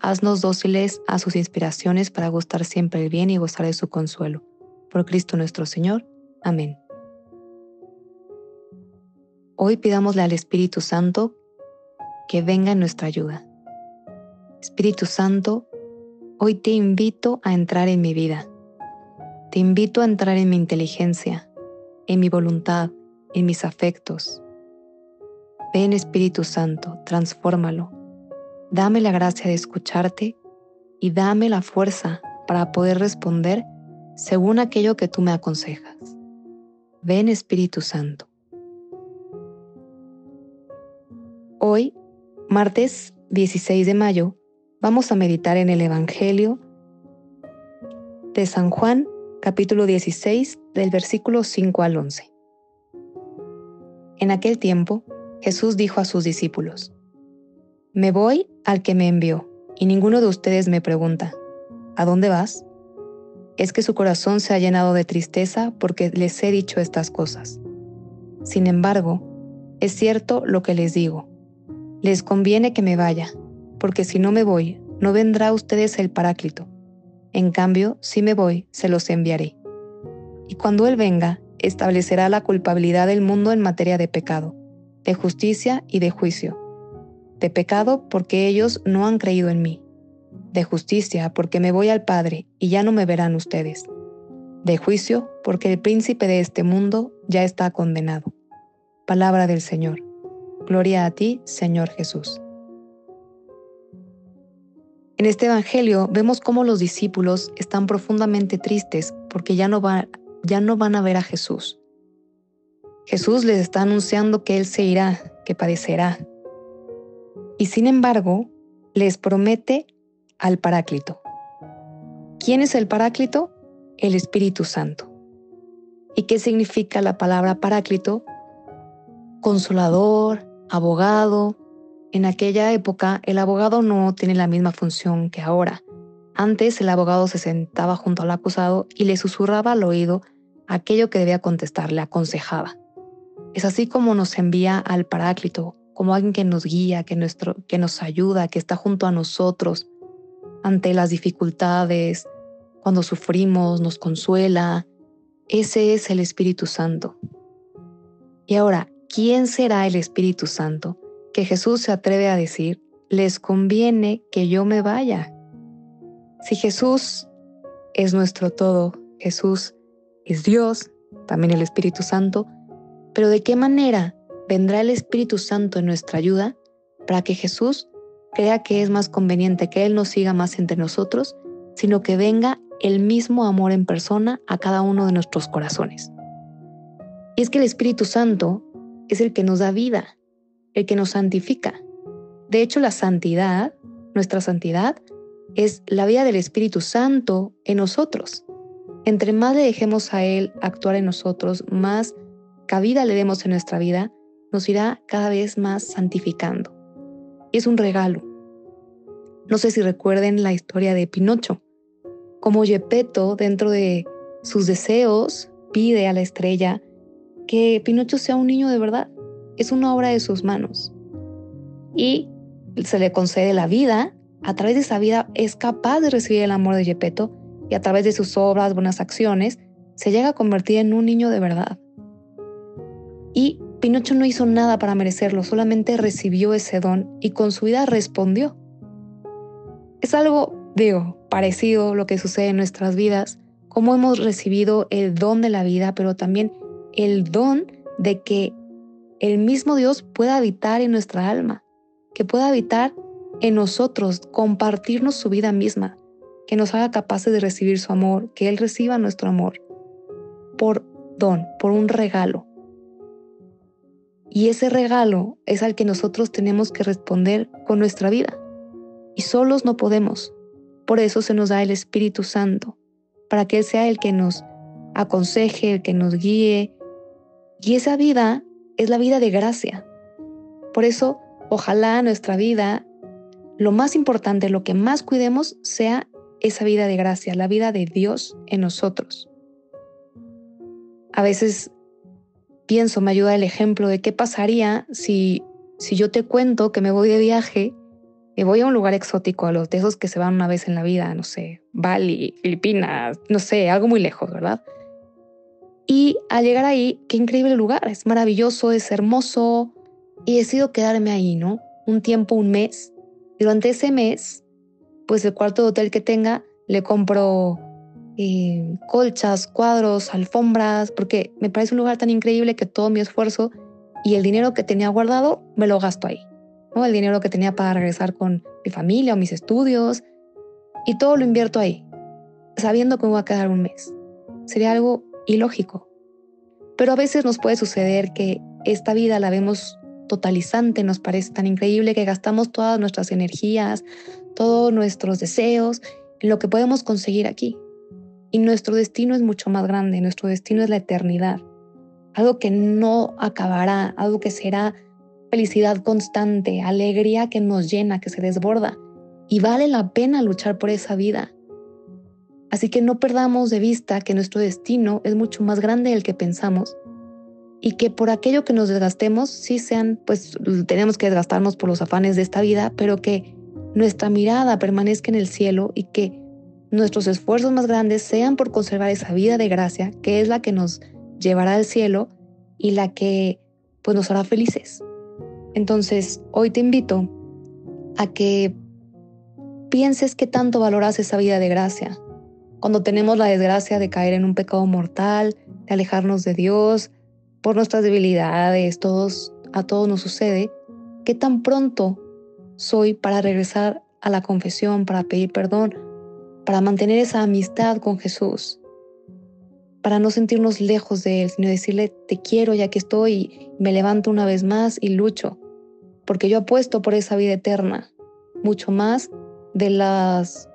Haznos dóciles a sus inspiraciones para gustar siempre el bien y gozar de su consuelo. Por Cristo nuestro Señor. Amén. Hoy pidámosle al Espíritu Santo que venga en nuestra ayuda. Espíritu Santo, hoy te invito a entrar en mi vida. Te invito a entrar en mi inteligencia, en mi voluntad, en mis afectos. Ven Espíritu Santo, transfórmalo Dame la gracia de escucharte y dame la fuerza para poder responder según aquello que tú me aconsejas. Ven Espíritu Santo. Hoy, martes 16 de mayo, vamos a meditar en el Evangelio de San Juan, capítulo 16, del versículo 5 al 11. En aquel tiempo, Jesús dijo a sus discípulos, me voy al que me envió, y ninguno de ustedes me pregunta, ¿a dónde vas? Es que su corazón se ha llenado de tristeza porque les he dicho estas cosas. Sin embargo, es cierto lo que les digo. Les conviene que me vaya, porque si no me voy, no vendrá a ustedes el Paráclito. En cambio, si me voy, se los enviaré. Y cuando Él venga, establecerá la culpabilidad del mundo en materia de pecado, de justicia y de juicio de pecado porque ellos no han creído en mí, de justicia porque me voy al Padre y ya no me verán ustedes, de juicio porque el príncipe de este mundo ya está condenado. Palabra del Señor. Gloria a ti, Señor Jesús. En este Evangelio vemos cómo los discípulos están profundamente tristes porque ya no, ya no van a ver a Jesús. Jesús les está anunciando que Él se irá, que padecerá, y sin embargo les promete al Paráclito. ¿Quién es el Paráclito? El Espíritu Santo. ¿Y qué significa la palabra Paráclito? Consolador, abogado. En aquella época el abogado no tiene la misma función que ahora. Antes el abogado se sentaba junto al acusado y le susurraba al oído aquello que debía contestar, le aconsejaba. Es así como nos envía al Paráclito, como alguien que nos guía, que, nuestro, que nos ayuda, que está junto a nosotros ante las dificultades, cuando sufrimos, nos consuela. Ese es el Espíritu Santo. Y ahora, ¿quién será el Espíritu Santo que Jesús se atreve a decir, les conviene que yo me vaya? Si Jesús es nuestro todo, Jesús es Dios, también el Espíritu Santo, pero ¿de qué manera vendrá el Espíritu Santo en nuestra ayuda para que Jesús crea que es más conveniente que Él no siga más entre nosotros, sino que venga el mismo amor en persona a cada uno de nuestros corazones. Y es que el Espíritu Santo es el que nos da vida, el que nos santifica. De hecho, la santidad, nuestra santidad, es la vida del Espíritu Santo en nosotros. Entre más le dejemos a Él actuar en nosotros, más cabida le demos en nuestra vida, nos irá cada vez más santificando. Es un regalo. No sé si recuerden la historia de Pinocho, como Gepetto, dentro de sus deseos, pide a la estrella que Pinocho sea un niño de verdad. Es una obra de sus manos. Y se le concede la vida. A través de esa vida es capaz de recibir el amor de Gepetto y a través de sus obras, buenas acciones, se llega a convertir en un niño de verdad. Y Pinocho no hizo nada para merecerlo, solamente recibió ese don y con su vida respondió. Es algo, digo, parecido lo que sucede en nuestras vidas, cómo hemos recibido el don de la vida, pero también el don de que el mismo Dios pueda habitar en nuestra alma, que pueda habitar en nosotros, compartirnos su vida misma, que nos haga capaces de recibir su amor, que Él reciba nuestro amor, por don, por un regalo. Y ese regalo es al que nosotros tenemos que responder con nuestra vida. Y solos no podemos. Por eso se nos da el Espíritu Santo, para que Él sea el que nos aconseje, el que nos guíe. Y esa vida es la vida de gracia. Por eso, ojalá nuestra vida, lo más importante, lo que más cuidemos, sea esa vida de gracia, la vida de Dios en nosotros. A veces pienso, me ayuda el ejemplo de qué pasaría si, si yo te cuento que me voy de viaje y voy a un lugar exótico, a los de esos que se van una vez en la vida, no sé, Bali, Filipinas, no sé, algo muy lejos, ¿verdad? Y al llegar ahí, qué increíble lugar, es maravilloso, es hermoso, y decido quedarme ahí, ¿no? Un tiempo, un mes. Durante ese mes, pues el cuarto de hotel que tenga, le compro eh, colchas, cuadros, alfombras, porque me parece un lugar tan increíble que todo mi esfuerzo y el dinero que tenía guardado me lo gasto ahí el dinero que tenía para regresar con mi familia o mis estudios, y todo lo invierto ahí, sabiendo que me voy a quedar un mes. Sería algo ilógico. Pero a veces nos puede suceder que esta vida la vemos totalizante, nos parece tan increíble que gastamos todas nuestras energías, todos nuestros deseos en lo que podemos conseguir aquí. Y nuestro destino es mucho más grande, nuestro destino es la eternidad, algo que no acabará, algo que será felicidad constante, alegría que nos llena, que se desborda. Y vale la pena luchar por esa vida. Así que no perdamos de vista que nuestro destino es mucho más grande del que pensamos y que por aquello que nos desgastemos, sí sean, pues tenemos que desgastarnos por los afanes de esta vida, pero que nuestra mirada permanezca en el cielo y que nuestros esfuerzos más grandes sean por conservar esa vida de gracia, que es la que nos llevará al cielo y la que pues nos hará felices. Entonces, hoy te invito a que pienses qué tanto valoras esa vida de gracia. Cuando tenemos la desgracia de caer en un pecado mortal, de alejarnos de Dios, por nuestras debilidades, todos, a todos nos sucede, ¿qué tan pronto soy para regresar a la confesión, para pedir perdón, para mantener esa amistad con Jesús? para no sentirnos lejos de Él, sino decirle, te quiero ya que estoy, me levanto una vez más y lucho porque yo apuesto por esa vida eterna, mucho más de las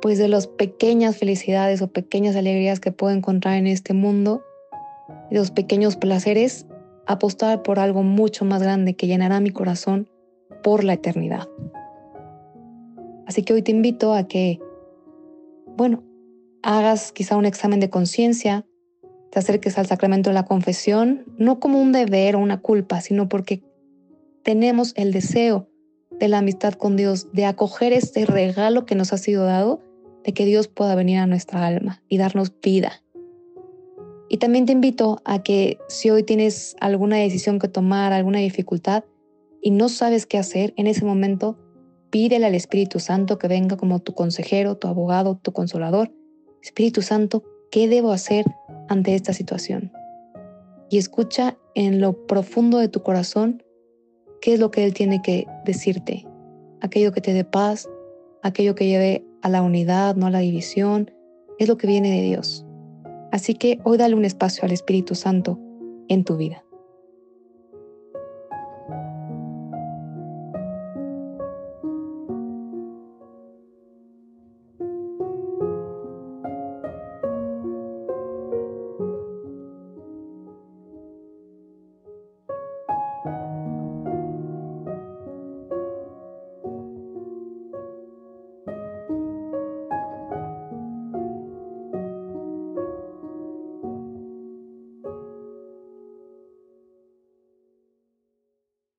pues de las pequeñas felicidades o pequeñas alegrías que puedo encontrar en este mundo, de los pequeños placeres, apostar por algo mucho más grande que llenará mi corazón por la eternidad. Así que hoy te invito a que, bueno, hagas quizá un examen de conciencia, te acerques al sacramento de la confesión, no como un deber o una culpa, sino porque tenemos el deseo de la amistad con Dios, de acoger este regalo que nos ha sido dado, de que Dios pueda venir a nuestra alma y darnos vida. Y también te invito a que si hoy tienes alguna decisión que tomar, alguna dificultad y no sabes qué hacer, en ese momento pídele al Espíritu Santo que venga como tu consejero, tu abogado, tu consolador. Espíritu Santo, ¿qué debo hacer ante esta situación? Y escucha en lo profundo de tu corazón ¿Qué es lo que Él tiene que decirte? Aquello que te dé paz, aquello que lleve a la unidad, no a la división, es lo que viene de Dios. Así que hoy dale un espacio al Espíritu Santo en tu vida.